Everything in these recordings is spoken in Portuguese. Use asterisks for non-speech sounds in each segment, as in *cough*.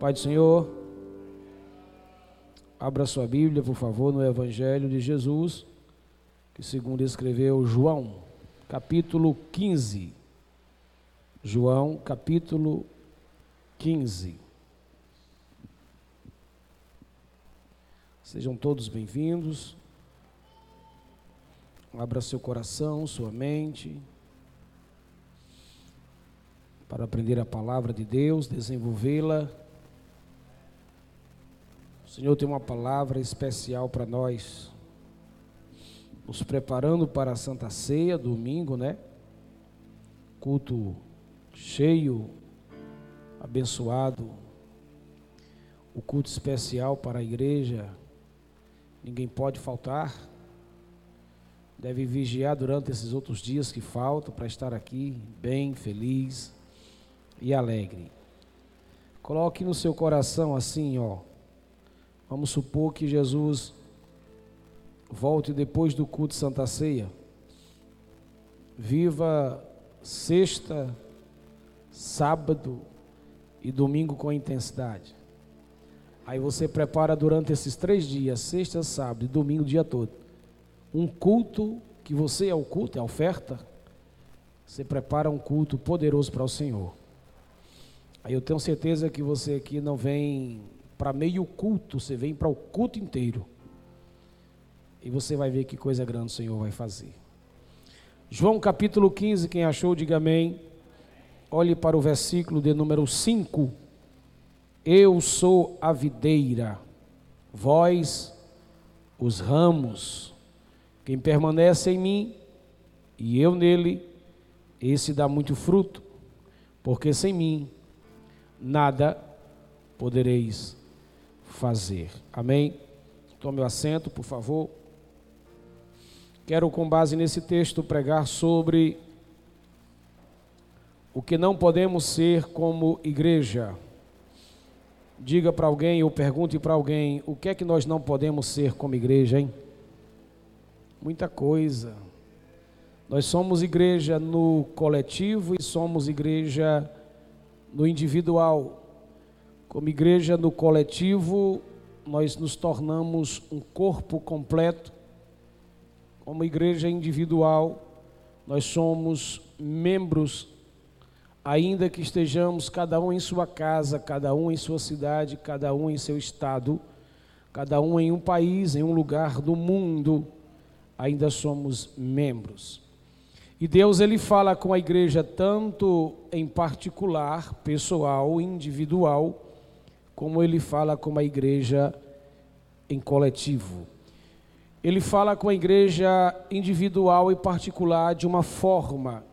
Pai do Senhor, abra sua Bíblia, por favor, no Evangelho de Jesus, que segundo escreveu João, capítulo 15. João, capítulo 15. Sejam todos bem-vindos. Abra seu coração, sua mente, para aprender a palavra de Deus, desenvolvê-la o Senhor tem uma palavra especial para nós, nos preparando para a Santa Ceia, domingo, né? Culto cheio, abençoado, o culto especial para a igreja, ninguém pode faltar, deve vigiar durante esses outros dias que faltam para estar aqui bem, feliz e alegre. Coloque no seu coração assim, ó Vamos supor que Jesus volte depois do culto de Santa Ceia. Viva sexta, sábado e domingo com intensidade. Aí você prepara durante esses três dias, sexta, sábado e domingo, o dia todo, um culto que você é o culto, é a oferta. Você prepara um culto poderoso para o Senhor. Aí eu tenho certeza que você aqui não vem para meio culto, você vem para o culto inteiro. E você vai ver que coisa grande o Senhor vai fazer. João capítulo 15, quem achou, diga amém. Olhe para o versículo de número 5. Eu sou a videira, vós os ramos. Quem permanece em mim e eu nele, esse dá muito fruto, porque sem mim nada podereis fazer. Amém? Tome o assento, por favor. Quero, com base nesse texto, pregar sobre o que não podemos ser como igreja. Diga para alguém ou pergunte para alguém o que é que nós não podemos ser como igreja, hein? Muita coisa. Nós somos igreja no coletivo e somos igreja no individual. Como igreja no coletivo, nós nos tornamos um corpo completo. Como igreja individual, nós somos membros, ainda que estejamos cada um em sua casa, cada um em sua cidade, cada um em seu estado, cada um em um país, em um lugar do mundo, ainda somos membros. E Deus ele fala com a igreja tanto em particular, pessoal, individual, como ele fala com a igreja em coletivo. Ele fala com a igreja individual e particular de uma forma,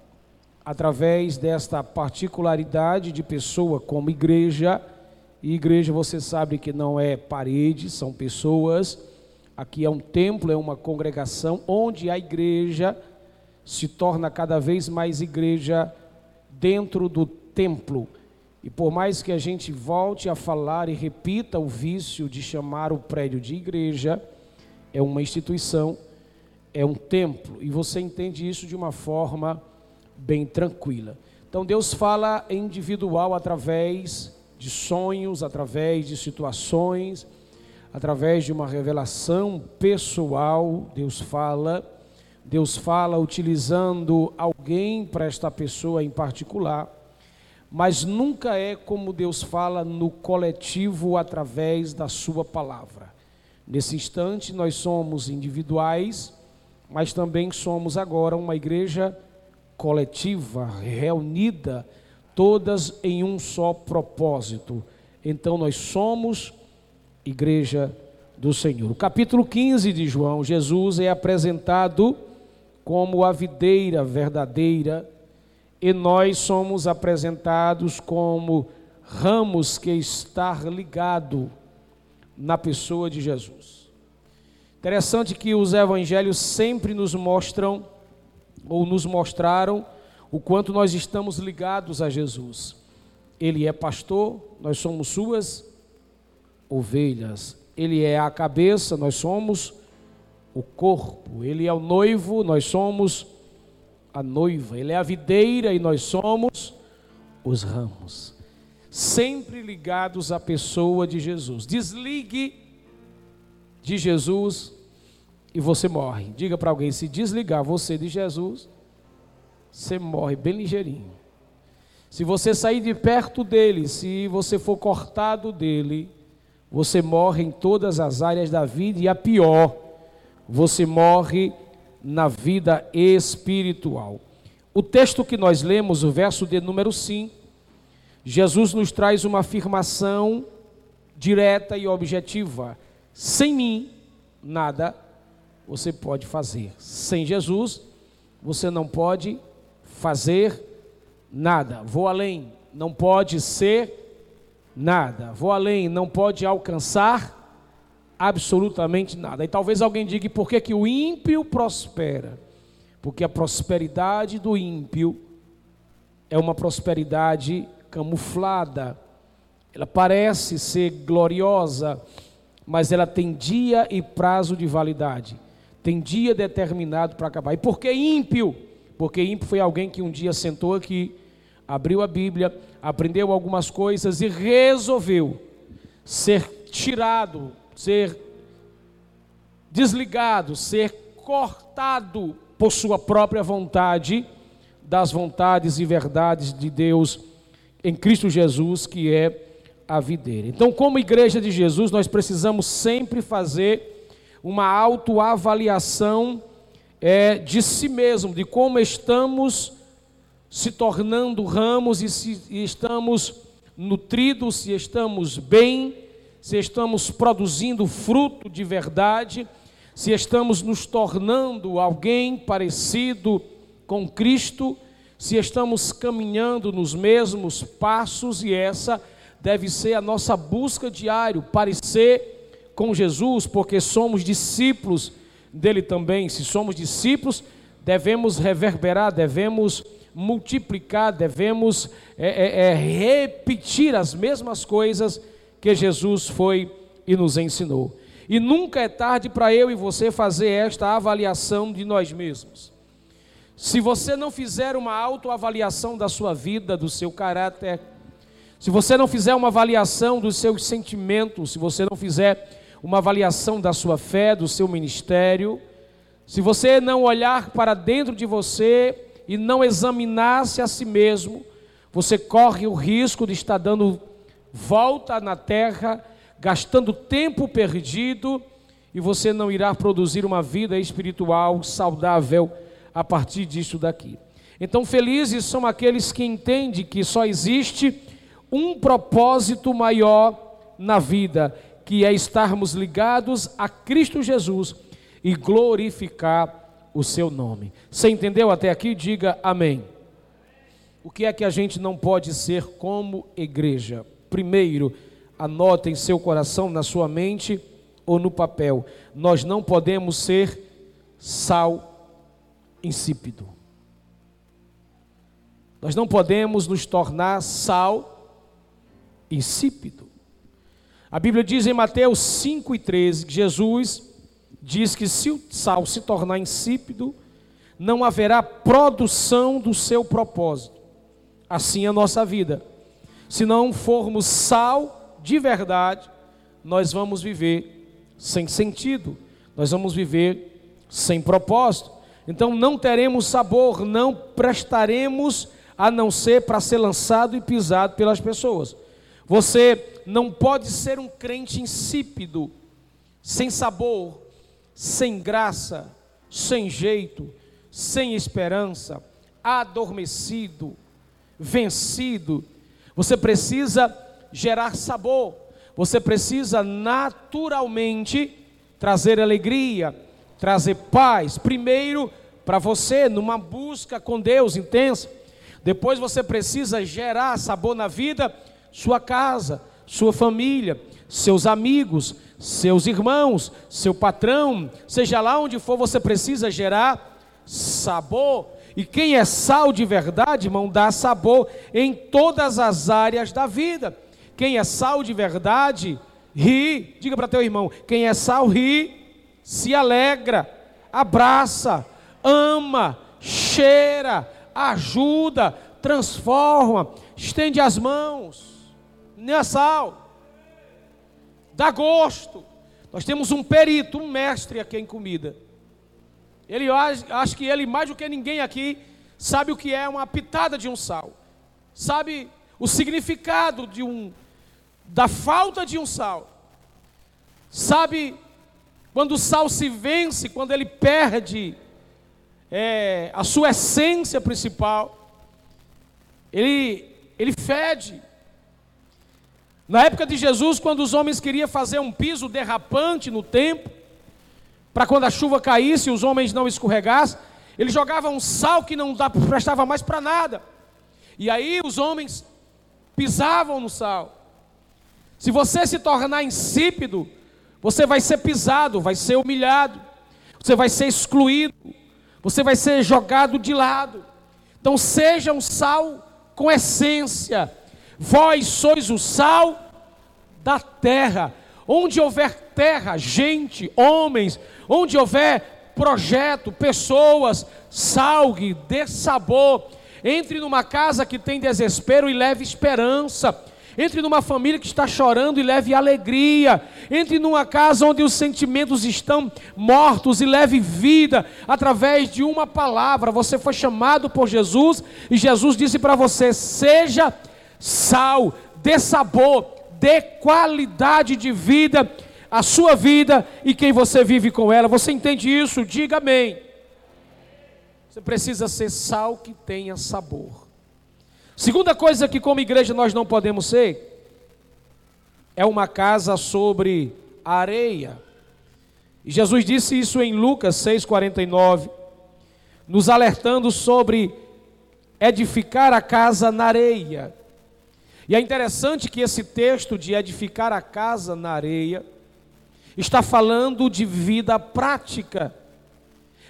através desta particularidade de pessoa como igreja. E igreja você sabe que não é parede, são pessoas. Aqui é um templo, é uma congregação onde a igreja se torna cada vez mais igreja dentro do templo. E por mais que a gente volte a falar e repita o vício de chamar o prédio de igreja, é uma instituição, é um templo, e você entende isso de uma forma bem tranquila. Então Deus fala individual através de sonhos, através de situações, através de uma revelação pessoal, Deus fala. Deus fala utilizando alguém para esta pessoa em particular mas nunca é como Deus fala no coletivo através da Sua palavra. Nesse instante, nós somos individuais, mas também somos agora uma igreja coletiva, reunida, todas em um só propósito. Então, nós somos igreja do Senhor. O capítulo 15 de João, Jesus é apresentado como a videira verdadeira e nós somos apresentados como ramos que está ligado na pessoa de Jesus. Interessante que os evangelhos sempre nos mostram ou nos mostraram o quanto nós estamos ligados a Jesus. Ele é pastor, nós somos suas ovelhas. Ele é a cabeça, nós somos o corpo. Ele é o noivo, nós somos a noiva, ele é a videira e nós somos os ramos. sempre ligados à pessoa de Jesus. Desligue de Jesus e você morre. Diga para alguém: se desligar você de Jesus, você morre bem ligeirinho. Se você sair de perto dele, se você for cortado dele, você morre em todas as áreas da vida e a pior, você morre na vida espiritual. O texto que nós lemos, o verso de número 5, Jesus nos traz uma afirmação direta e objetiva: sem mim, nada você pode fazer. Sem Jesus, você não pode fazer nada. Vou além, não pode ser nada. Vou além, não pode alcançar absolutamente nada. E talvez alguém diga: por que, que o ímpio prospera? Porque a prosperidade do ímpio é uma prosperidade camuflada. Ela parece ser gloriosa, mas ela tem dia e prazo de validade. Tem dia determinado para acabar. E por que ímpio? Porque ímpio foi alguém que um dia sentou aqui, abriu a Bíblia, aprendeu algumas coisas e resolveu ser tirado, ser desligado, ser cortado por sua própria vontade das vontades e verdades de Deus em Cristo Jesus, que é a videira. Então, como igreja de Jesus, nós precisamos sempre fazer uma autoavaliação é, de si mesmo, de como estamos se tornando ramos e se e estamos nutridos, se estamos bem, se estamos produzindo fruto de verdade, se estamos nos tornando alguém parecido com Cristo, se estamos caminhando nos mesmos passos e essa deve ser a nossa busca diário, parecer com Jesus, porque somos discípulos dele também. Se somos discípulos, devemos reverberar, devemos multiplicar, devemos é, é, é, repetir as mesmas coisas que Jesus foi e nos ensinou. E nunca é tarde para eu e você fazer esta avaliação de nós mesmos. Se você não fizer uma autoavaliação da sua vida, do seu caráter, se você não fizer uma avaliação dos seus sentimentos, se você não fizer uma avaliação da sua fé, do seu ministério, se você não olhar para dentro de você e não examinar-se a si mesmo, você corre o risco de estar dando volta na terra, gastando tempo perdido, e você não irá produzir uma vida espiritual saudável a partir disso daqui. Então, felizes são aqueles que entendem que só existe um propósito maior na vida, que é estarmos ligados a Cristo Jesus e glorificar o seu nome. Você entendeu até aqui? Diga amém. O que é que a gente não pode ser como igreja? Primeiro, anote em seu coração, na sua mente ou no papel. Nós não podemos ser sal insípido. Nós não podemos nos tornar sal insípido. A Bíblia diz em Mateus 5,13 que Jesus diz que se o sal se tornar insípido, não haverá produção do seu propósito. Assim é a nossa vida. Se não formos sal de verdade, nós vamos viver sem sentido, nós vamos viver sem propósito. Então não teremos sabor, não prestaremos a não ser para ser lançado e pisado pelas pessoas. Você não pode ser um crente insípido, sem sabor, sem graça, sem jeito, sem esperança, adormecido, vencido. Você precisa gerar sabor, você precisa naturalmente trazer alegria, trazer paz. Primeiro, para você, numa busca com Deus intensa. Depois, você precisa gerar sabor na vida, sua casa, sua família, seus amigos, seus irmãos, seu patrão, seja lá onde for, você precisa gerar sabor. E quem é sal de verdade, irmão, dá sabor em todas as áreas da vida. Quem é sal de verdade, ri. Diga para teu irmão: quem é sal, ri, se alegra, abraça, ama, cheira, ajuda, transforma, estende as mãos. nem a sal. Dá gosto. Nós temos um perito, um mestre aqui em comida. Ele acho que ele mais do que ninguém aqui sabe o que é uma pitada de um sal. Sabe o significado de um da falta de um sal. Sabe quando o sal se vence, quando ele perde é, a sua essência principal, ele, ele fede. Na época de Jesus, quando os homens queriam fazer um piso derrapante no templo, para quando a chuva caísse e os homens não escorregassem, eles jogavam um sal que não prestava mais para nada. E aí os homens pisavam no sal. Se você se tornar insípido, você vai ser pisado, vai ser humilhado, você vai ser excluído, você vai ser jogado de lado. Então seja um sal com essência. Vós sois o sal da terra. Onde houver terra, gente, homens, onde houver projeto, pessoas, salgue, dê sabor. Entre numa casa que tem desespero e leve esperança. Entre numa família que está chorando e leve alegria. Entre numa casa onde os sentimentos estão mortos e leve vida através de uma palavra. Você foi chamado por Jesus e Jesus disse para você: seja sal, dê sabor, dê qualidade de vida à sua vida e quem você vive com ela. Você entende isso? Diga amém. Você precisa ser sal que tenha sabor. Segunda coisa que, como igreja, nós não podemos ser é uma casa sobre areia. Jesus disse isso em Lucas 6,49, nos alertando sobre edificar a casa na areia. E é interessante que esse texto de edificar a casa na areia está falando de vida prática.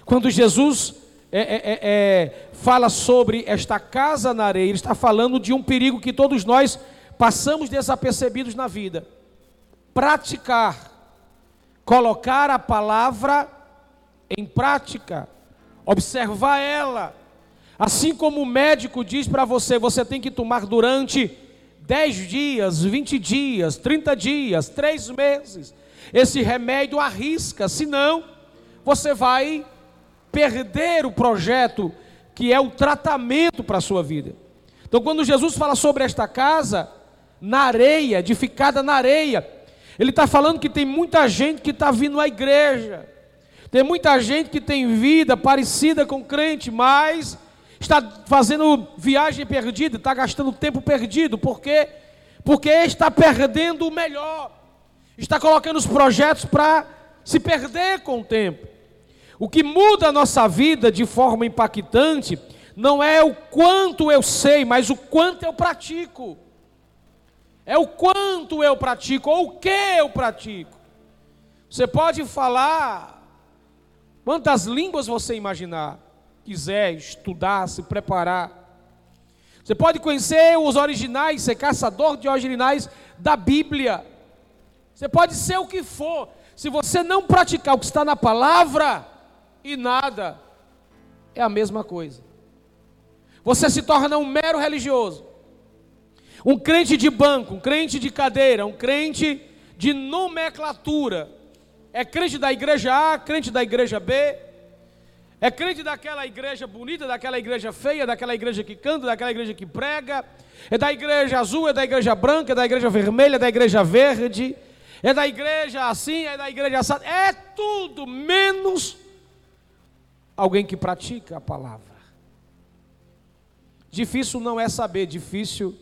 Quando Jesus é, é, é, é, fala sobre esta casa na areia, ele está falando de um perigo que todos nós passamos desapercebidos na vida. Praticar, colocar a palavra em prática, observar ela. Assim como o médico diz para você, você tem que tomar durante 10 dias, 20 dias, 30 dias, 3 meses. Esse remédio arrisca, senão você vai perder o projeto que é o tratamento para a sua vida. Então, quando Jesus fala sobre esta casa, na areia, edificada na areia, ele está falando que tem muita gente que está vindo à igreja, tem muita gente que tem vida parecida com crente, mas está fazendo viagem perdida, está gastando tempo perdido, por quê? Porque está perdendo o melhor, está colocando os projetos para se perder com o tempo. O que muda a nossa vida de forma impactante não é o quanto eu sei, mas o quanto eu pratico. É o quanto eu pratico ou o que eu pratico. Você pode falar quantas línguas você imaginar, quiser estudar, se preparar. Você pode conhecer os originais, ser caçador de originais da Bíblia. Você pode ser o que for. Se você não praticar o que está na palavra, e nada é a mesma coisa. Você se torna um mero religioso, um crente de banco, um crente de cadeira, um crente de nomenclatura. É crente da igreja A, crente da igreja B, é crente daquela igreja bonita, daquela igreja feia, daquela igreja que canta, daquela igreja que prega, é da igreja azul, é da igreja branca, é da igreja vermelha, é da igreja verde, é da igreja assim, é da igreja assada, é tudo menos alguém que pratica a palavra. Difícil não é saber, difícil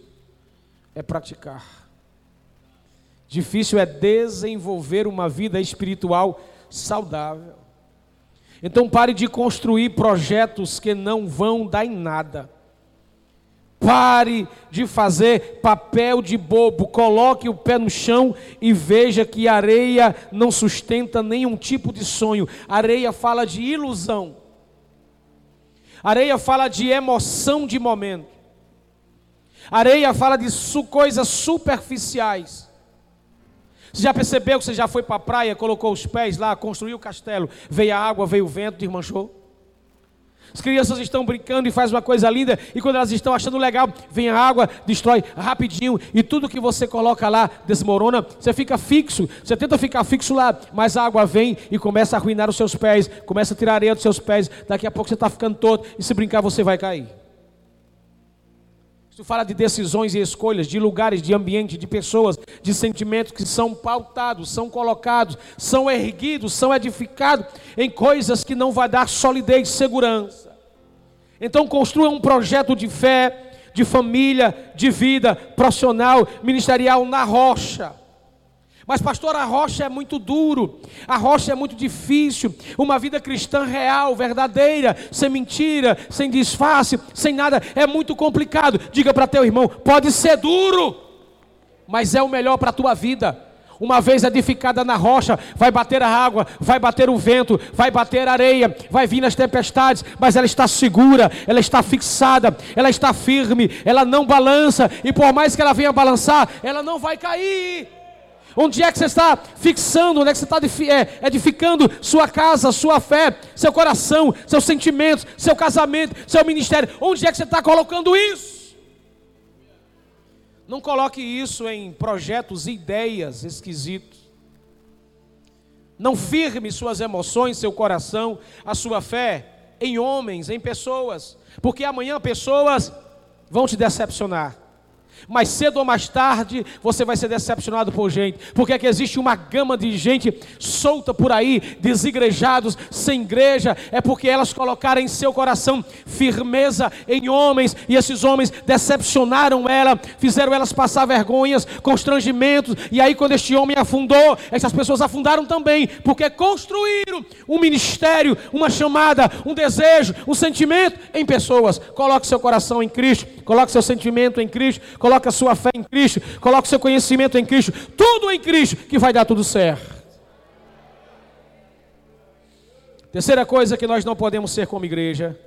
é praticar. Difícil é desenvolver uma vida espiritual saudável. Então pare de construir projetos que não vão dar em nada. Pare de fazer papel de bobo, coloque o pé no chão e veja que areia não sustenta nenhum tipo de sonho. Areia fala de ilusão. Areia fala de emoção de momento. Areia fala de su coisas superficiais. Você já percebeu que você já foi para a praia, colocou os pés lá, construiu o castelo, veio a água, veio o vento, desmanchou? As crianças estão brincando e faz uma coisa linda, e quando elas estão achando legal, vem a água, destrói rapidinho, e tudo que você coloca lá desmorona, você fica fixo, você tenta ficar fixo lá, mas a água vem e começa a arruinar os seus pés, começa a tirar areia dos seus pés, daqui a pouco você está ficando todo, e se brincar você vai cair. Isso fala de decisões e escolhas, de lugares, de ambiente, de pessoas, de sentimentos que são pautados, são colocados, são erguidos, são edificados em coisas que não vai dar solidez e segurança. Então construa um projeto de fé, de família, de vida profissional, ministerial na rocha. Mas, pastor, a rocha é muito duro, a rocha é muito difícil. Uma vida cristã real, verdadeira, sem mentira, sem disfarce, sem nada, é muito complicado. Diga para teu irmão: pode ser duro, mas é o melhor para a tua vida. Uma vez edificada na rocha, vai bater a água, vai bater o vento, vai bater a areia, vai vir nas tempestades, mas ela está segura, ela está fixada, ela está firme, ela não balança, e por mais que ela venha balançar, ela não vai cair. Onde é que você está fixando? Onde é que você está é, edificando sua casa, sua fé, seu coração, seus sentimentos, seu casamento, seu ministério? Onde é que você está colocando isso? Não coloque isso em projetos e ideias esquisitos. Não firme suas emoções, seu coração, a sua fé em homens, em pessoas, porque amanhã pessoas vão te decepcionar. Mais cedo ou mais tarde você vai ser decepcionado por gente, porque é que existe uma gama de gente solta por aí, desigrejados, sem igreja, é porque elas colocaram em seu coração firmeza em homens, e esses homens decepcionaram ela, fizeram elas passar vergonhas, constrangimentos, e aí quando este homem afundou, essas pessoas afundaram também, porque construíram um ministério, uma chamada, um desejo, um sentimento em pessoas. Coloque seu coração em Cristo, coloque seu sentimento em Cristo, coloque a sua fé em Cristo, coloque o seu conhecimento em Cristo, tudo em Cristo, que vai dar tudo certo. Terceira coisa que nós não podemos ser como igreja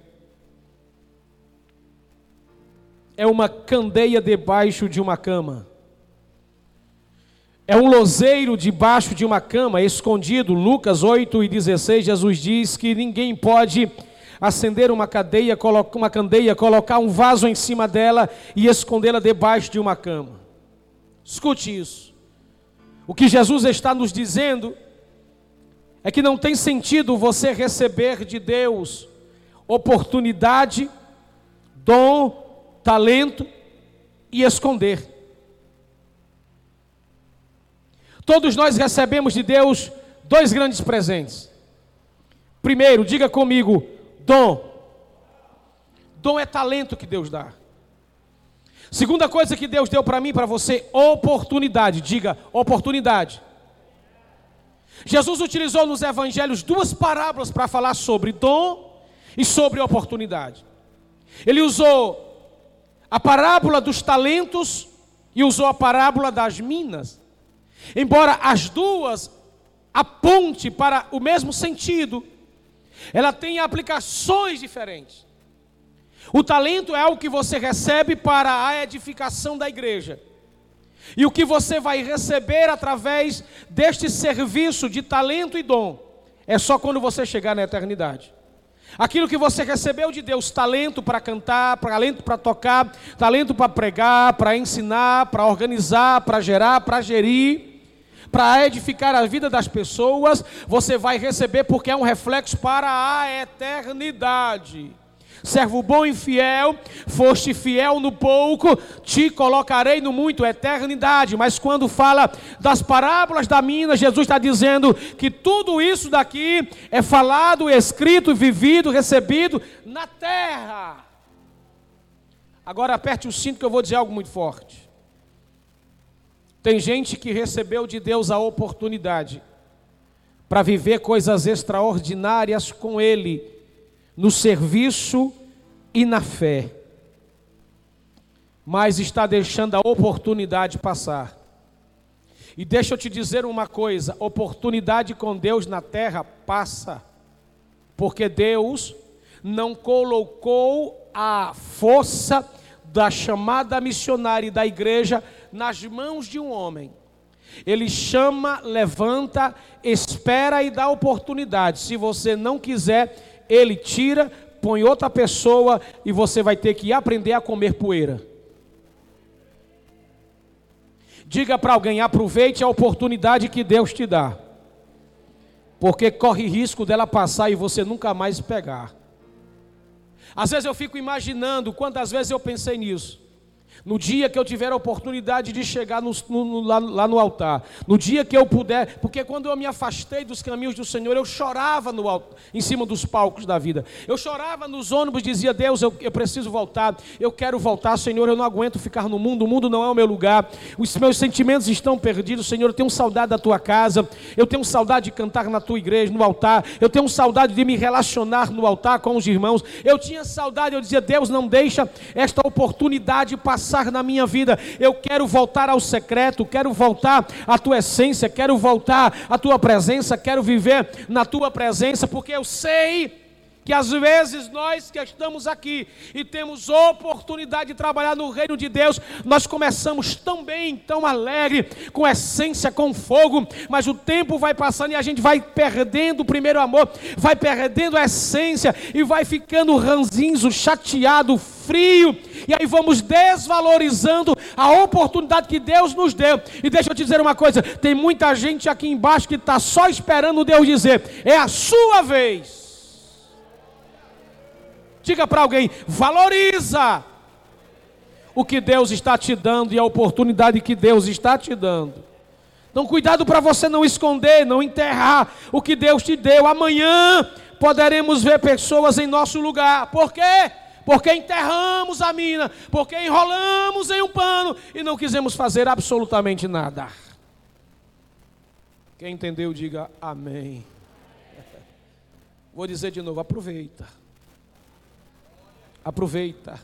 é uma candeia debaixo de uma cama. É um lozeiro debaixo de uma cama, escondido. Lucas 8 e 16, Jesus diz que ninguém pode acender uma cadeia, uma candeia, colocar um vaso em cima dela e escondê-la debaixo de uma cama. Escute isso. O que Jesus está nos dizendo é que não tem sentido você receber de Deus oportunidade, dom, talento e esconder. Todos nós recebemos de Deus dois grandes presentes. Primeiro, diga comigo, Dom. Dom é talento que Deus dá. Segunda coisa que Deus deu para mim para você, oportunidade. Diga, oportunidade. Jesus utilizou nos evangelhos duas parábolas para falar sobre dom e sobre oportunidade. Ele usou a parábola dos talentos e usou a parábola das minas. Embora as duas aponte para o mesmo sentido, ela tem aplicações diferentes. O talento é algo que você recebe para a edificação da igreja. E o que você vai receber através deste serviço de talento e dom é só quando você chegar na eternidade. Aquilo que você recebeu de Deus, talento para cantar, talento para tocar, talento para pregar, para ensinar, para organizar, para gerar, para gerir, para edificar a vida das pessoas, você vai receber porque é um reflexo para a eternidade. Servo bom e fiel, foste fiel no pouco, te colocarei no muito, eternidade. Mas quando fala das parábolas da mina, Jesus está dizendo que tudo isso daqui é falado, escrito, vivido, recebido na terra. Agora aperte o cinto que eu vou dizer algo muito forte. Tem gente que recebeu de Deus a oportunidade para viver coisas extraordinárias com Ele, no serviço e na fé, mas está deixando a oportunidade passar. E deixa eu te dizer uma coisa: oportunidade com Deus na terra passa, porque Deus não colocou a força da chamada missionária e da igreja nas mãos de um homem. Ele chama, levanta, espera e dá oportunidade. Se você não quiser, ele tira, põe outra pessoa e você vai ter que aprender a comer poeira. Diga para alguém: aproveite a oportunidade que Deus te dá, porque corre risco dela passar e você nunca mais pegar. Às vezes eu fico imaginando quantas vezes eu pensei nisso. No dia que eu tiver a oportunidade de chegar no, no, lá, lá, no altar, no dia que eu puder, porque quando eu me afastei dos caminhos do Senhor, eu chorava no alto, em cima dos palcos da vida. Eu chorava nos ônibus, dizia: Deus, eu, eu preciso voltar, eu quero voltar, Senhor, eu não aguento ficar no mundo, o mundo não é o meu lugar, os meus sentimentos estão perdidos, Senhor. Eu tenho saudade da tua casa, eu tenho saudade de cantar na tua igreja, no altar, eu tenho saudade de me relacionar no altar com os irmãos. Eu tinha saudade, eu dizia: Deus, não deixa esta oportunidade passar na minha vida. Eu quero voltar ao secreto, quero voltar à tua essência, quero voltar à tua presença, quero viver na tua presença, porque eu sei que às vezes nós que estamos aqui e temos oportunidade de trabalhar no reino de Deus, nós começamos tão bem, tão alegre, com essência, com fogo, mas o tempo vai passando e a gente vai perdendo o primeiro amor, vai perdendo a essência e vai ficando ranzinzo, chateado, frio, e aí vamos desvalorizando a oportunidade que Deus nos deu. E deixa eu te dizer uma coisa: tem muita gente aqui embaixo que está só esperando Deus dizer, é a sua vez. Diga para alguém: valoriza o que Deus está te dando e a oportunidade que Deus está te dando. Então, cuidado para você não esconder, não enterrar o que Deus te deu. Amanhã poderemos ver pessoas em nosso lugar. Por quê? Porque enterramos a mina, porque enrolamos em um pano e não quisemos fazer absolutamente nada. Quem entendeu, diga amém. *laughs* Vou dizer de novo: aproveita. Aproveita.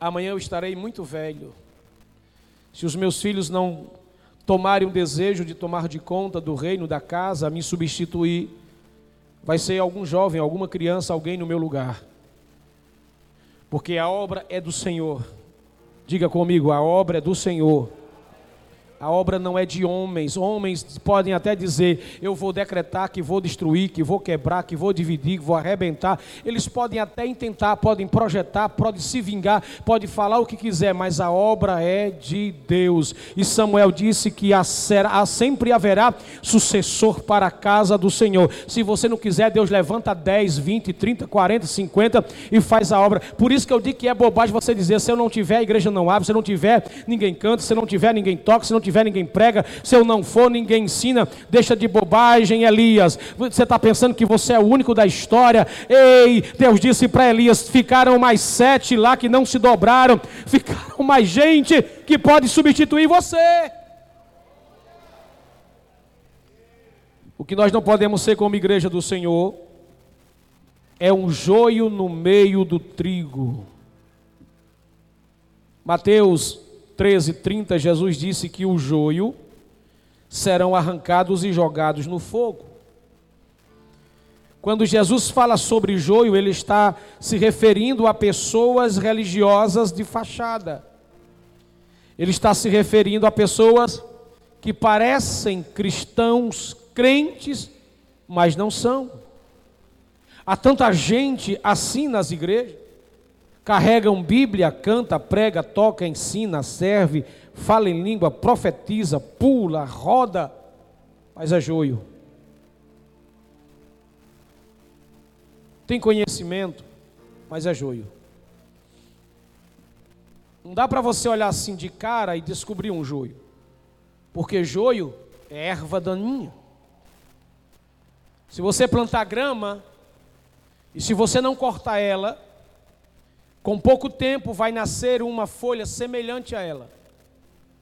Amanhã eu estarei muito velho. Se os meus filhos não tomarem o desejo de tomar de conta do reino da casa, me substituir, vai ser algum jovem, alguma criança, alguém no meu lugar. Porque a obra é do Senhor. Diga comigo, a obra é do Senhor. A obra não é de homens. Homens podem até dizer: eu vou decretar que vou destruir, que vou quebrar, que vou dividir, que vou arrebentar. Eles podem até intentar, podem projetar, podem se vingar, podem falar o que quiser, mas a obra é de Deus. E Samuel disse que há, sempre haverá sucessor para a casa do Senhor. Se você não quiser, Deus levanta 10, 20, 30, 40, 50 e faz a obra. Por isso que eu digo que é bobagem você dizer: se eu não tiver, a igreja não abre, se eu não tiver, ninguém canta, se eu não tiver, ninguém toca, se não tiver, ninguém prega, se eu não for, ninguém ensina, deixa de bobagem, Elias. Você está pensando que você é o único da história? Ei, Deus disse para Elias: ficaram mais sete lá que não se dobraram, ficaram mais gente que pode substituir você. O que nós não podemos ser como igreja do Senhor é um joio no meio do trigo. Mateus 13, 30, Jesus disse que o joio serão arrancados e jogados no fogo. Quando Jesus fala sobre joio, ele está se referindo a pessoas religiosas de fachada. Ele está se referindo a pessoas que parecem cristãos, crentes, mas não são. Há tanta gente assim nas igrejas carregam Bíblia, canta, prega, toca, ensina, serve, fala em língua, profetiza, pula, roda, mas é joio. Tem conhecimento, mas é joio. Não dá para você olhar assim de cara e descobrir um joio, porque joio é erva daninha. Se você plantar grama, e se você não cortar ela, com pouco tempo vai nascer uma folha semelhante a ela.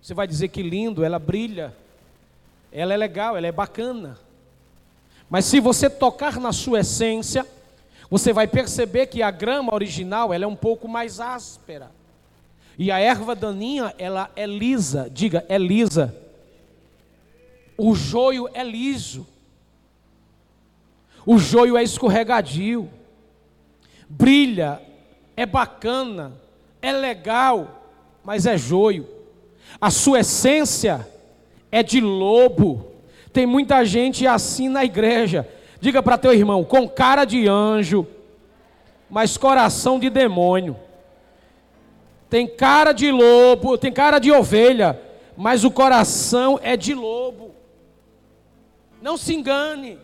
Você vai dizer que lindo, ela brilha, ela é legal, ela é bacana. Mas se você tocar na sua essência, você vai perceber que a grama original ela é um pouco mais áspera. E a erva daninha, ela é lisa. Diga, é lisa. O joio é liso. O joio é escorregadio. Brilha, é bacana, é legal, mas é joio. A sua essência é de lobo. Tem muita gente assim na igreja. Diga para teu irmão, com cara de anjo, mas coração de demônio. Tem cara de lobo, tem cara de ovelha, mas o coração é de lobo. Não se engane.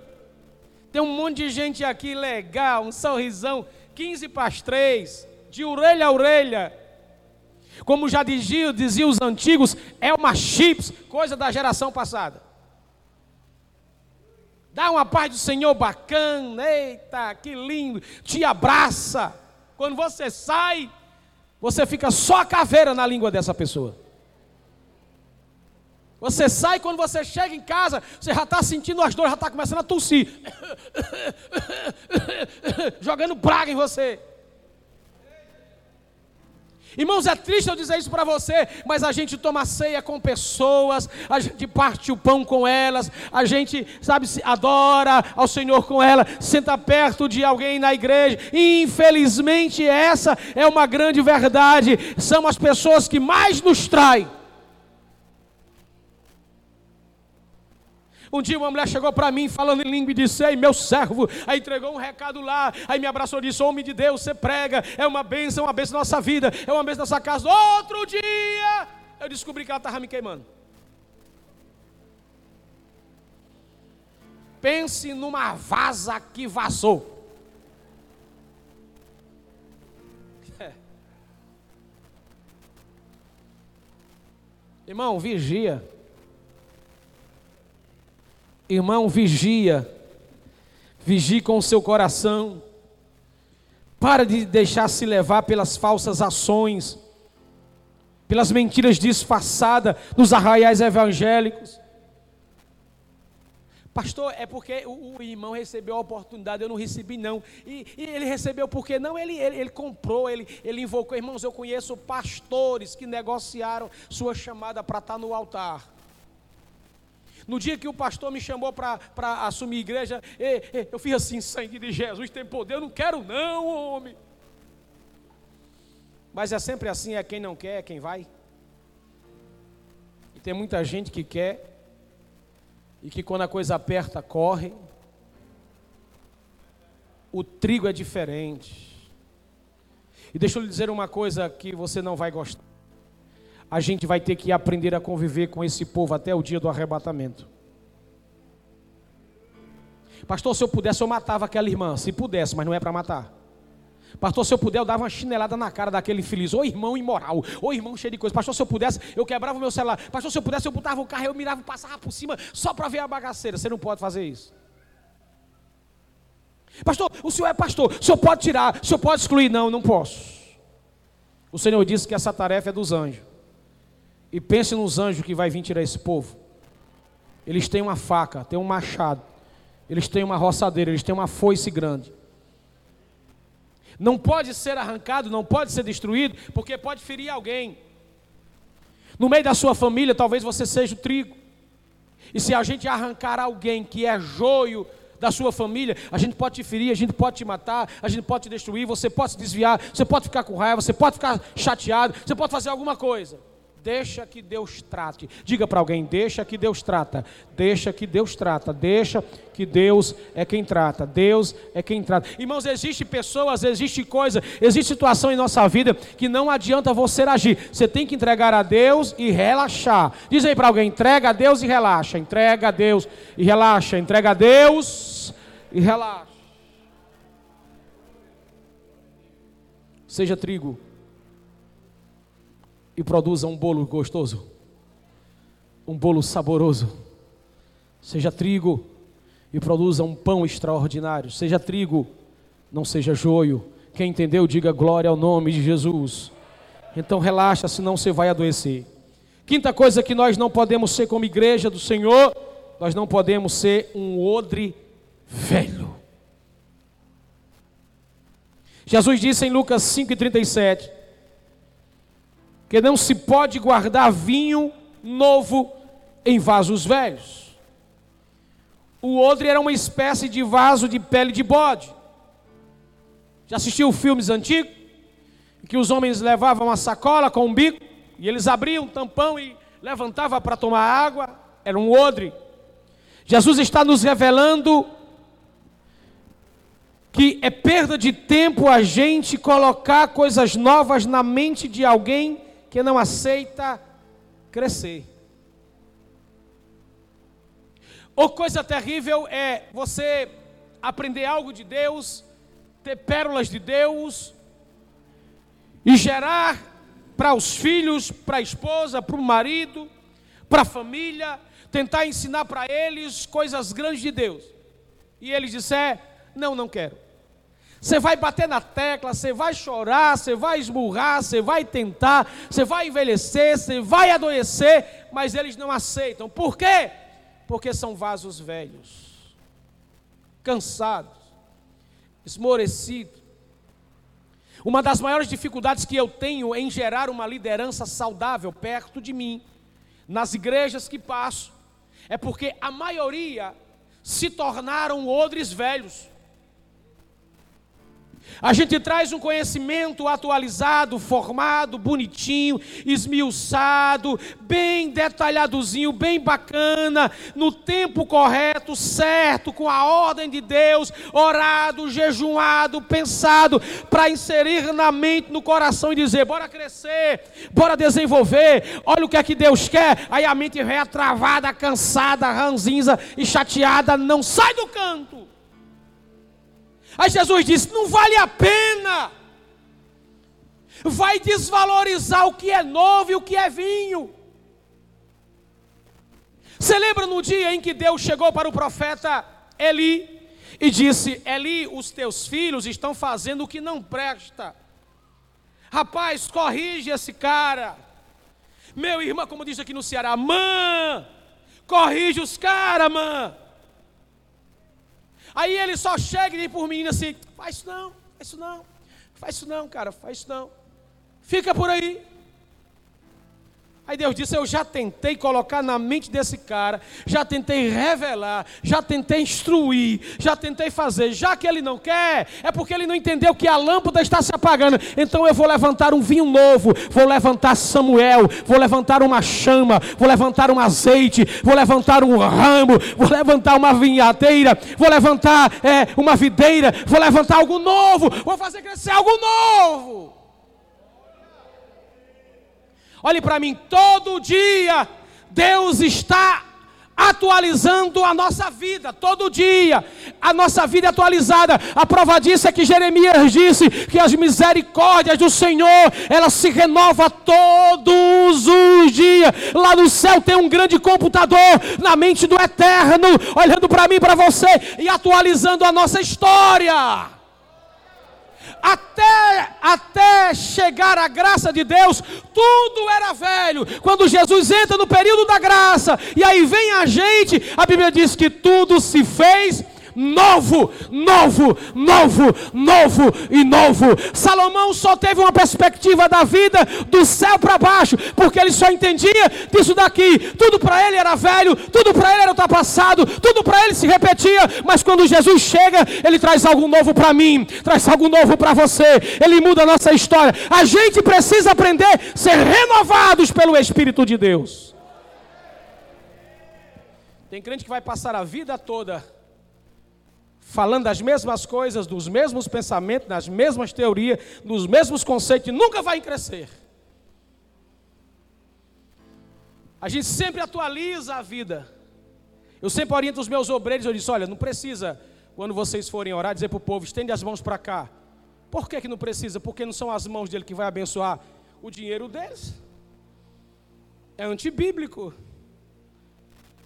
Tem um monte de gente aqui legal, um sorrisão, 15 para as 3, de orelha a orelha. Como já diziam, diziam os antigos, é uma chips, coisa da geração passada. Dá uma paz do Senhor bacana, eita, que lindo, te abraça. Quando você sai, você fica só a caveira na língua dessa pessoa. Você sai, quando você chega em casa, você já está sentindo as dores, já está começando a tossir. *coughs* Jogando praga em você. Irmãos, é triste eu dizer isso para você, mas a gente toma ceia com pessoas, a gente parte o pão com elas, a gente, sabe, adora ao Senhor com ela, senta perto de alguém na igreja. Infelizmente essa é uma grande verdade. São as pessoas que mais nos traem. Um dia uma mulher chegou para mim falando em língua e disse: Ei, meu servo. Aí entregou um recado lá. Aí me abraçou e disse: Homem de Deus, você prega. É uma bênção, uma bênção na nossa vida. É uma bênção na nossa casa. Outro dia, eu descobri que ela estava me queimando. Pense numa vaza que vazou. *laughs* Irmão, vigia. Irmão, vigia. Vigie com o seu coração. Para de deixar se levar pelas falsas ações, pelas mentiras disfarçadas nos arraiais evangélicos. Pastor, é porque o, o, irmão recebeu a oportunidade, eu não recebi não. E, e ele recebeu porque não, ele, ele, ele, comprou, ele, ele invocou. Irmãos, eu conheço pastores que negociaram sua chamada para estar no altar. No dia que o pastor me chamou para assumir igreja, eu fiz assim: sangue de Jesus tem poder, eu não quero, não, homem. Mas é sempre assim: é quem não quer, é quem vai. E tem muita gente que quer, e que quando a coisa aperta, corre. O trigo é diferente. E deixa eu lhe dizer uma coisa que você não vai gostar a gente vai ter que aprender a conviver com esse povo até o dia do arrebatamento. Pastor, se eu pudesse, eu matava aquela irmã. Se pudesse, mas não é para matar. Pastor, se eu puder, eu dava uma chinelada na cara daquele infeliz. Ô irmão imoral, ô irmão cheio de coisa. Pastor, se eu pudesse, eu quebrava o meu celular. Pastor, se eu pudesse, eu botava o carro, eu mirava, passava por cima só para ver a bagaceira. Você não pode fazer isso. Pastor, o senhor é pastor, o senhor pode tirar, o senhor pode excluir. Não, não posso. O Senhor disse que essa tarefa é dos anjos. E pense nos anjos que vai vir tirar esse povo. Eles têm uma faca, têm um machado, eles têm uma roçadeira, eles têm uma foice grande. Não pode ser arrancado, não pode ser destruído, porque pode ferir alguém. No meio da sua família, talvez você seja o trigo. E se a gente arrancar alguém que é joio da sua família, a gente pode te ferir, a gente pode te matar, a gente pode te destruir, você pode se desviar, você pode ficar com raiva, você pode ficar chateado, você pode fazer alguma coisa. Deixa que Deus trate. Diga para alguém: deixa que Deus trata. Deixa que Deus trata. Deixa que Deus é quem trata. Deus é quem trata. Irmãos, existe pessoas, existe coisa, existe situação em nossa vida que não adianta você agir. Você tem que entregar a Deus e relaxar. Diz aí para alguém: entrega a Deus e relaxa. Entrega a Deus e relaxa. Entrega a Deus e relaxa. Seja trigo e produza um bolo gostoso, um bolo saboroso. Seja trigo e produza um pão extraordinário. Seja trigo, não seja joio. Quem entendeu, diga glória ao nome de Jesus. Então relaxa, senão você vai adoecer. Quinta coisa que nós não podemos ser como igreja do Senhor, nós não podemos ser um odre velho. Jesus disse em Lucas 5,37: que não se pode guardar vinho novo em vasos velhos. O odre era uma espécie de vaso de pele de bode. Já assistiu filmes antigos? Que os homens levavam uma sacola com um bico e eles abriam o tampão e levantavam para tomar água. Era um odre. Jesus está nos revelando que é perda de tempo a gente colocar coisas novas na mente de alguém que não aceita crescer. Ou coisa terrível é você aprender algo de Deus, ter pérolas de Deus e gerar para os filhos, para a esposa, para o marido, para a família, tentar ensinar para eles coisas grandes de Deus. E eles disser: "Não, não quero". Você vai bater na tecla, você vai chorar, você vai esmurrar, você vai tentar, você vai envelhecer, você vai adoecer, mas eles não aceitam. Por quê? Porque são vasos velhos, cansados, esmorecidos. Uma das maiores dificuldades que eu tenho em gerar uma liderança saudável perto de mim, nas igrejas que passo, é porque a maioria se tornaram odres velhos. A gente traz um conhecimento atualizado, formado, bonitinho, esmiuçado, bem detalhadozinho, bem bacana, no tempo correto, certo, com a ordem de Deus, orado, jejuado, pensado, para inserir na mente, no coração e dizer: bora crescer, bora desenvolver, olha o que é que Deus quer. Aí a mente vem travada, cansada, ranzinza e chateada, não sai do canto. Aí Jesus disse: não vale a pena, vai desvalorizar o que é novo e o que é vinho. Você lembra no dia em que Deus chegou para o profeta Eli e disse: Eli, os teus filhos estão fazendo o que não presta. Rapaz, corrige esse cara. Meu irmão, como diz aqui no Ceará, mãe, corrige os caras, mãe. Aí ele só chega e diz por mim assim: faz isso não, faz isso não, faz isso não, cara, faz isso não. Fica por aí. Aí Deus disse: Eu já tentei colocar na mente desse cara, já tentei revelar, já tentei instruir, já tentei fazer. Já que ele não quer, é porque ele não entendeu que a lâmpada está se apagando. Então eu vou levantar um vinho novo, vou levantar Samuel, vou levantar uma chama, vou levantar um azeite, vou levantar um ramo, vou levantar uma vinhadeira, vou levantar é, uma videira, vou levantar algo novo, vou fazer crescer algo novo. Olhe para mim, todo dia Deus está atualizando a nossa vida, todo dia, a nossa vida é atualizada. A prova disso é que Jeremias disse que as misericórdias do Senhor, ela se renova todos os dias. Lá no céu tem um grande computador na mente do eterno, olhando para mim, para você e atualizando a nossa história até, até chegar a graça de Deus, tudo era velho. Quando Jesus entra no período da graça, e aí vem a gente, a Bíblia diz que tudo se fez novo, novo, novo, novo e novo. Salomão só teve uma perspectiva da vida do céu para baixo, porque ele só entendia que isso daqui, tudo para ele era velho, tudo para ele era ultrapassado, tudo para ele se repetia, mas quando Jesus chega, ele traz algo novo para mim, traz algo novo para você, ele muda a nossa história. A gente precisa aprender a ser renovados pelo Espírito de Deus. Tem crente que vai passar a vida toda falando as mesmas coisas, dos mesmos pensamentos, das mesmas teorias, dos mesmos conceitos, e nunca vai crescer. A gente sempre atualiza a vida. Eu sempre oriento os meus obreiros, eu disse, olha, não precisa, quando vocês forem orar, dizer para o povo, estende as mãos para cá. Por que, que não precisa? Porque não são as mãos dele que vai abençoar o dinheiro deles. É antibíblico.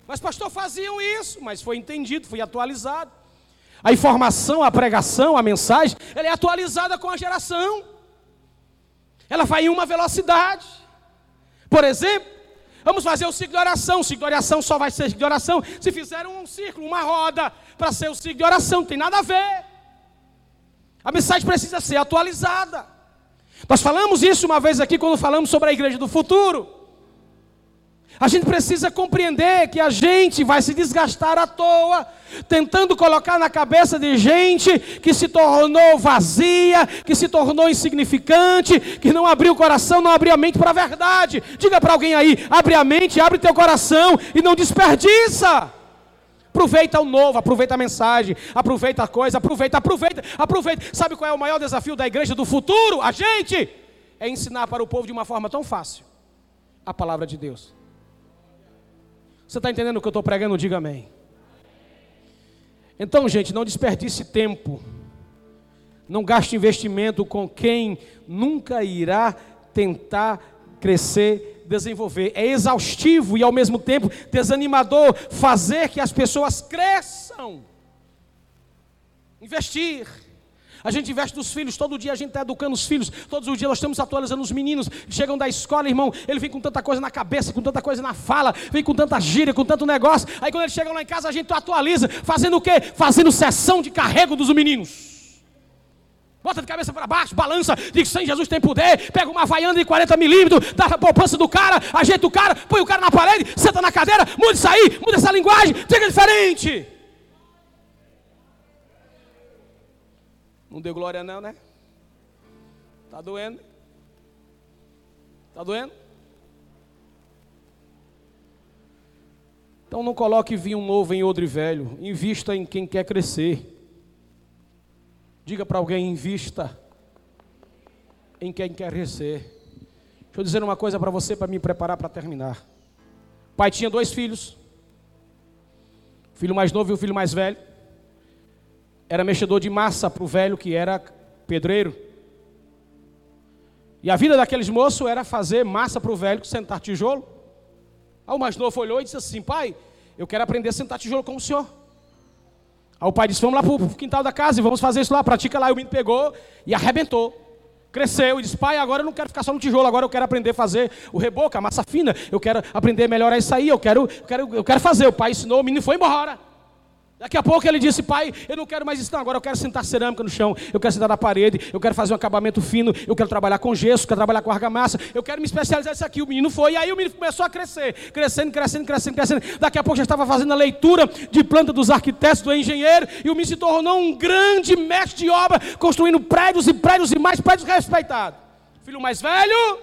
Mas pastor, faziam isso, mas foi entendido, foi atualizado. A informação, a pregação, a mensagem, ela é atualizada com a geração. Ela vai em uma velocidade. Por exemplo, vamos fazer o ciclo de oração. O ciclo de oração só vai ser ciclo de oração se fizeram um círculo, uma roda, para ser o ciclo de oração. Não tem nada a ver. A mensagem precisa ser atualizada. Nós falamos isso uma vez aqui quando falamos sobre a igreja do futuro. A gente precisa compreender que a gente vai se desgastar à toa, tentando colocar na cabeça de gente que se tornou vazia, que se tornou insignificante, que não abriu o coração, não abriu a mente para a verdade. Diga para alguém aí: abre a mente, abre teu coração e não desperdiça. Aproveita o novo, aproveita a mensagem, aproveita a coisa, aproveita, aproveita, aproveita. Sabe qual é o maior desafio da igreja do futuro? A gente é ensinar para o povo de uma forma tão fácil a palavra de Deus. Você está entendendo o que eu estou pregando? Diga amém. Então, gente, não desperdice tempo. Não gaste investimento com quem nunca irá tentar crescer, desenvolver. É exaustivo e ao mesmo tempo desanimador fazer que as pessoas cresçam. Investir. A gente investe nos filhos, todo dia a gente está educando os filhos, todos os dias nós estamos atualizando os meninos, chegam da escola, irmão, ele vem com tanta coisa na cabeça, com tanta coisa na fala, vem com tanta gíria, com tanto negócio. Aí quando eles chegam lá em casa, a gente atualiza, fazendo o quê? Fazendo sessão de carrego dos meninos. Bota de cabeça para baixo, balança, diz sem Jesus tem poder, pega uma vaiana de 40 milímetros, dá a poupança do cara, ajeita o cara, põe o cara na parede, senta na cadeira, muda isso aí, muda essa linguagem, diga diferente. Não deu glória não, né? Tá doendo? Tá doendo? Então não coloque vinho novo em odre velho, invista em quem quer crescer. Diga para alguém: invista em quem quer crescer. Deixa eu dizer uma coisa para você, para me preparar para terminar. O pai tinha dois filhos, o filho mais novo e o filho mais velho. Era mexedor de massa para o velho, que era pedreiro. E a vida daqueles moços era fazer massa para o velho, sentar tijolo. Aí o mais novo olhou e disse assim: Pai, eu quero aprender a sentar tijolo com o senhor. Aí o pai disse: Vamos lá para o quintal da casa e vamos fazer isso lá. Pratica lá. E o menino pegou e arrebentou. Cresceu e disse: Pai, agora eu não quero ficar só no tijolo, agora eu quero aprender a fazer o reboco, a massa fina. Eu quero aprender a melhorar isso aí. Eu quero, eu quero, eu quero fazer. O pai ensinou, o menino foi embora. Daqui a pouco ele disse, pai, eu não quero mais isso, não. Agora eu quero sentar cerâmica no chão, eu quero sentar na parede, eu quero fazer um acabamento fino, eu quero trabalhar com gesso, quero trabalhar com argamassa, eu quero me especializar nisso aqui. O menino foi, e aí o menino começou a crescer, crescendo, crescendo, crescendo, crescendo. Daqui a pouco já estava fazendo a leitura de planta dos arquitetos, do engenheiro, e o menino se tornou um grande mestre de obra, construindo prédios e prédios e mais prédios respeitados. Filho mais velho,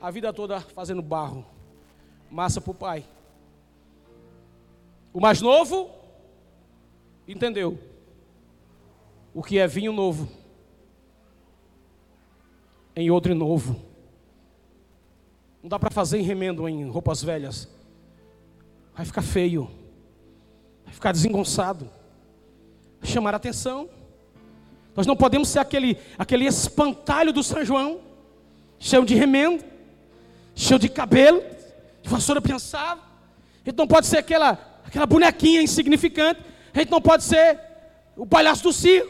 a vida toda fazendo barro, massa para o pai. O mais novo entendeu o que é vinho novo em outro novo. Não dá para fazer em remendo em roupas velhas. Vai ficar feio. Vai ficar desengonçado. Vai chamar a atenção. Nós não podemos ser aquele, aquele espantalho do São João, cheio de remendo, cheio de cabelo, de vassoura pensada. Então pode ser aquela aquela bonequinha insignificante. A gente não pode ser o palhaço do circo.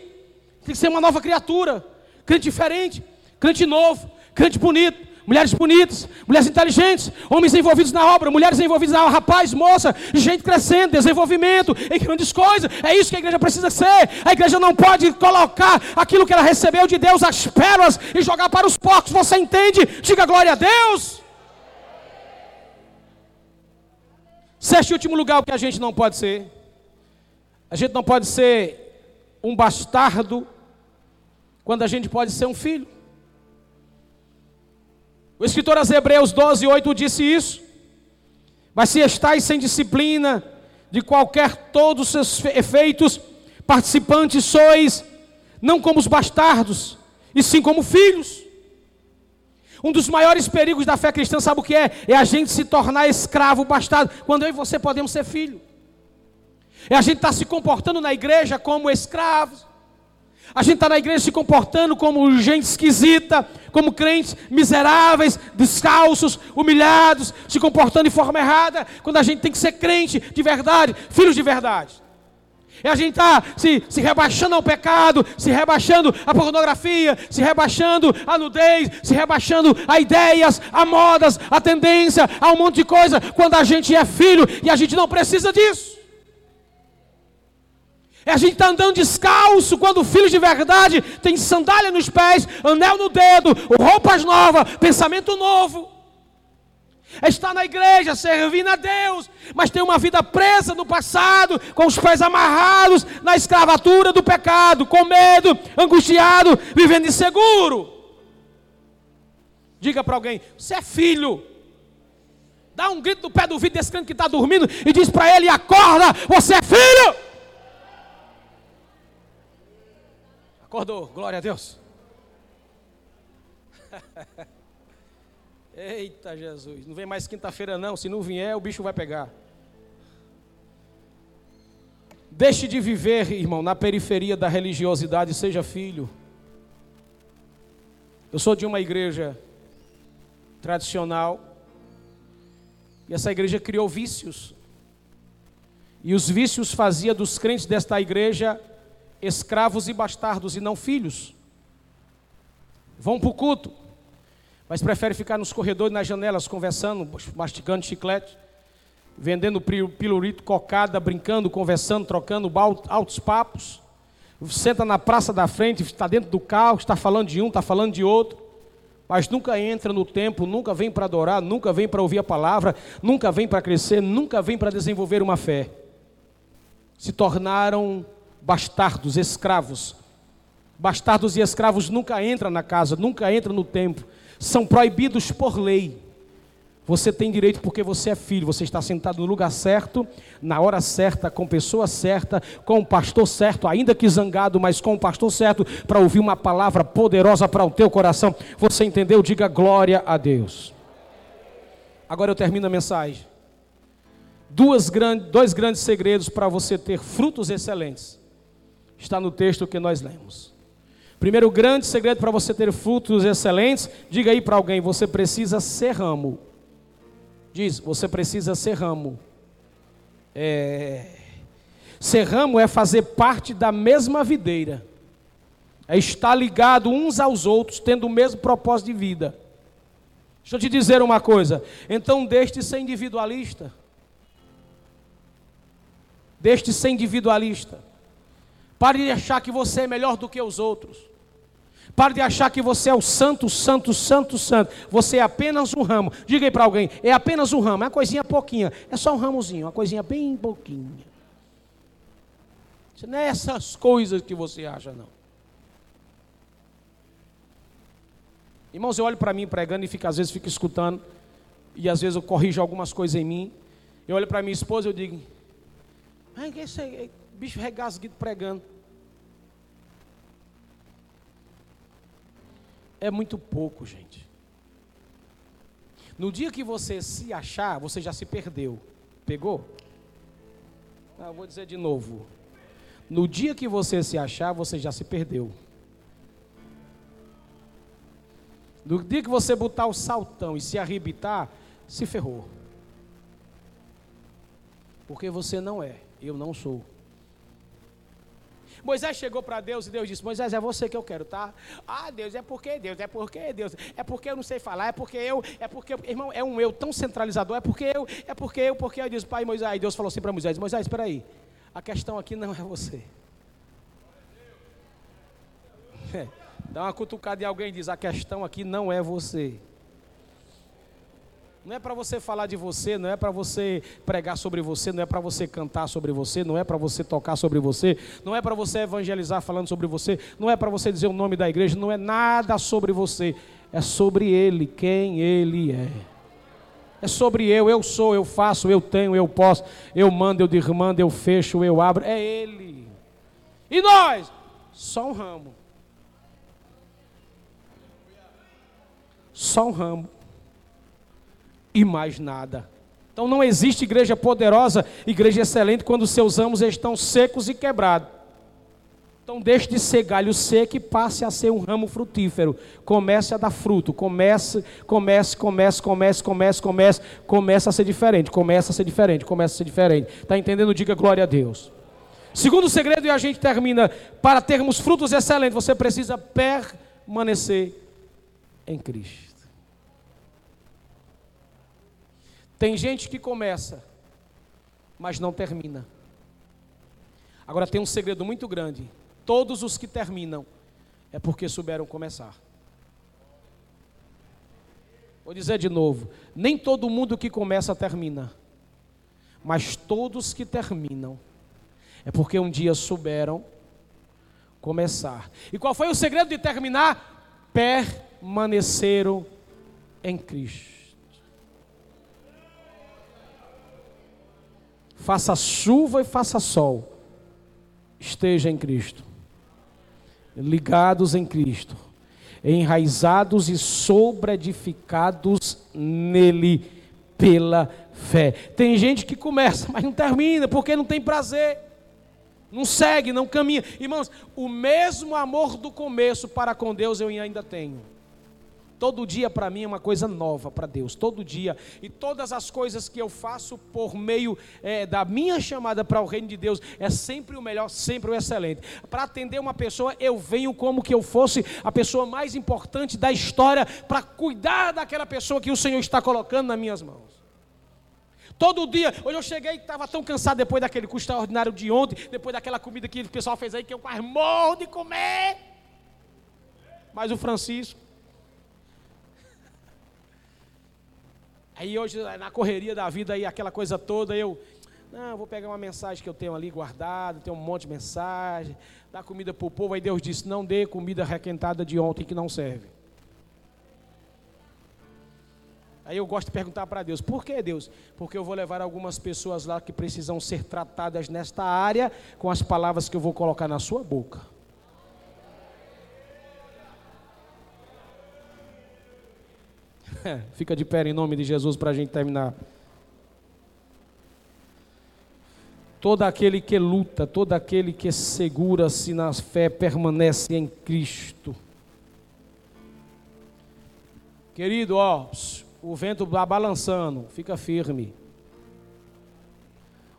Tem que ser uma nova criatura. Crente diferente, crente novo, crente bonito, mulheres bonitas, mulheres inteligentes, homens envolvidos na obra, mulheres envolvidas na obra, rapaz, moça, gente crescendo, desenvolvimento em grandes coisas. É isso que a igreja precisa ser. A igreja não pode colocar aquilo que ela recebeu de Deus, as pérolas, e jogar para os porcos. Você entende? Diga glória a Deus. Sexto e último lugar, o que a gente não pode ser. A gente não pode ser um bastardo quando a gente pode ser um filho. O escritor aos Hebreus 12, 8 disse isso. Mas se estáis sem disciplina, de qualquer todos os seus efeitos, participantes sois, não como os bastardos, e sim como filhos. Um dos maiores perigos da fé cristã, sabe o que é? É a gente se tornar escravo, bastardo, quando eu e você podemos ser filho. É a gente estar tá se comportando na igreja como escravos. A gente está na igreja se comportando como gente esquisita, como crentes miseráveis, descalços, humilhados, se comportando de forma errada, quando a gente tem que ser crente de verdade, filhos de verdade. É a gente tá se, se rebaixando ao pecado, se rebaixando à pornografia, se rebaixando à nudez, se rebaixando a ideias, a modas, a tendência, a um monte de coisa, quando a gente é filho e a gente não precisa disso. É a gente tá andando descalço quando filhos de verdade tem sandália nos pés, anel no dedo, roupas novas, pensamento novo é estar na igreja, servindo a Deus, mas tem uma vida presa no passado, com os pés amarrados na escravatura do pecado, com medo, angustiado, vivendo inseguro. Diga para alguém: você é filho. Dá um grito no pé do vidro desse crente que está dormindo e diz para ele: Acorda, você é filho. Acordou, glória a Deus. *laughs* Eita Jesus, não vem mais quinta-feira não, se não vier o bicho vai pegar. Deixe de viver, irmão, na periferia da religiosidade, seja filho. Eu sou de uma igreja tradicional e essa igreja criou vícios. E os vícios fazia dos crentes desta igreja escravos e bastardos e não filhos. Vão para o culto, mas prefere ficar nos corredores, nas janelas, conversando, mastigando chiclete, vendendo pilurito, cocada, brincando, conversando, trocando altos papos. Senta na praça da frente, está dentro do carro, está falando de um, está falando de outro. Mas nunca entra no templo, nunca vem para adorar, nunca vem para ouvir a palavra, nunca vem para crescer, nunca vem para desenvolver uma fé. Se tornaram bastardos, escravos. Bastardos e escravos nunca entram na casa, nunca entram no templo são proibidos por lei. Você tem direito porque você é filho, você está sentado no lugar certo, na hora certa, com pessoa certa, com o pastor certo, ainda que zangado, mas com o pastor certo, para ouvir uma palavra poderosa para o teu coração. Você entendeu? Diga glória a Deus. Agora eu termino a mensagem. Duas dois grandes segredos para você ter frutos excelentes. Está no texto que nós lemos. Primeiro grande segredo para você ter frutos excelentes, diga aí para alguém, você precisa ser ramo. Diz, você precisa ser ramo. É... Ser ramo é fazer parte da mesma videira. É estar ligado uns aos outros, tendo o mesmo propósito de vida. Deixa eu te dizer uma coisa. Então deixe de ser individualista. Deixe de ser individualista. Pare de achar que você é melhor do que os outros. Pare de achar que você é o santo, santo, santo, santo. Você é apenas um ramo. Diga aí para alguém: é apenas um ramo, é uma coisinha pouquinha. É só um ramozinho, uma coisinha bem pouquinha. Não é essas coisas que você acha, não. Irmãos, eu olho para mim pregando e fico, às vezes fico escutando. E às vezes eu corrijo algumas coisas em mim. Eu olho para minha esposa e eu digo: Ai, que esse bicho regasguido pregando. É muito pouco, gente. No dia que você se achar, você já se perdeu. Pegou? Ah, vou dizer de novo. No dia que você se achar, você já se perdeu. No dia que você botar o saltão e se arrebitar, se ferrou. Porque você não é, eu não sou. Moisés chegou para Deus e Deus disse: Moisés, é você que eu quero, tá? Ah, Deus, é porque Deus, é porque Deus, é porque eu não sei falar, é porque eu, é porque, irmão, é um eu tão centralizador, é porque eu, é porque eu, porque eu disse, pai Moisés, aí Deus falou assim para Moisés: Moisés, espera aí, a questão aqui não é você. *laughs* É, dá uma cutucada em alguém e diz: a questão aqui não é você. Não é para você falar de você, não é para você pregar sobre você, não é para você cantar sobre você, não é para você tocar sobre você, não é para você evangelizar falando sobre você, não é para você dizer o nome da igreja, não é nada sobre você, é sobre Ele, quem Ele é. É sobre eu, eu sou, eu faço, eu tenho, eu posso, eu mando, eu desmando, eu fecho, eu abro, é Ele. E nós? Só um ramo. Só um ramo e mais nada. Então não existe igreja poderosa, igreja excelente, quando seus ramos estão secos e quebrados. Então deixe de ser galho seco e passe a ser um ramo frutífero. Comece a dar fruto. Comece, comece, comece, comece, comece, comece. Comece a ser diferente. Comece a ser diferente. Comece a ser diferente. Está entendendo? Diga glória a Deus. Segundo segredo, e a gente termina. Para termos frutos excelentes, você precisa permanecer em Cristo. Tem gente que começa, mas não termina. Agora tem um segredo muito grande: todos os que terminam é porque souberam começar. Vou dizer de novo: nem todo mundo que começa termina, mas todos que terminam é porque um dia souberam começar. E qual foi o segredo de terminar? Permaneceram em Cristo. Faça chuva e faça sol, esteja em Cristo, ligados em Cristo, enraizados e sobreedificados nele pela fé. Tem gente que começa, mas não termina, porque não tem prazer. Não segue, não caminha. Irmãos, o mesmo amor do começo para com Deus eu ainda tenho. Todo dia para mim é uma coisa nova para Deus, todo dia. E todas as coisas que eu faço por meio é, da minha chamada para o reino de Deus é sempre o melhor, sempre o excelente. Para atender uma pessoa, eu venho como que eu fosse a pessoa mais importante da história para cuidar daquela pessoa que o Senhor está colocando nas minhas mãos. Todo dia, hoje eu cheguei e estava tão cansado depois daquele curso extraordinário de ontem, depois daquela comida que o pessoal fez aí, que eu quase morro de comer. Mas o Francisco, Aí hoje, na correria da vida, aí, aquela coisa toda, eu, não, vou pegar uma mensagem que eu tenho ali guardada, tem um monte de mensagem, dar comida para o povo. Aí Deus disse: não dê comida requentada de ontem que não serve. Aí eu gosto de perguntar para Deus: por que Deus? Porque eu vou levar algumas pessoas lá que precisam ser tratadas nesta área com as palavras que eu vou colocar na sua boca. Fica de pé em nome de Jesus para a gente terminar. Todo aquele que luta, todo aquele que segura-se na fé, permanece em Cristo. Querido, ó, o vento está balançando, fica firme.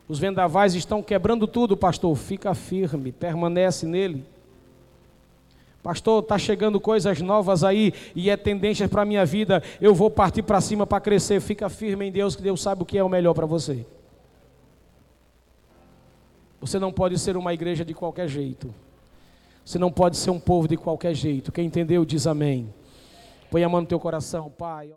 Os vendavais estão quebrando tudo, pastor, fica firme, permanece nele. Pastor, está chegando coisas novas aí e é tendência para a minha vida. Eu vou partir para cima para crescer. Fica firme em Deus, que Deus sabe o que é o melhor para você. Você não pode ser uma igreja de qualquer jeito. Você não pode ser um povo de qualquer jeito. Quem entendeu, diz amém. Põe a mão no teu coração, Pai.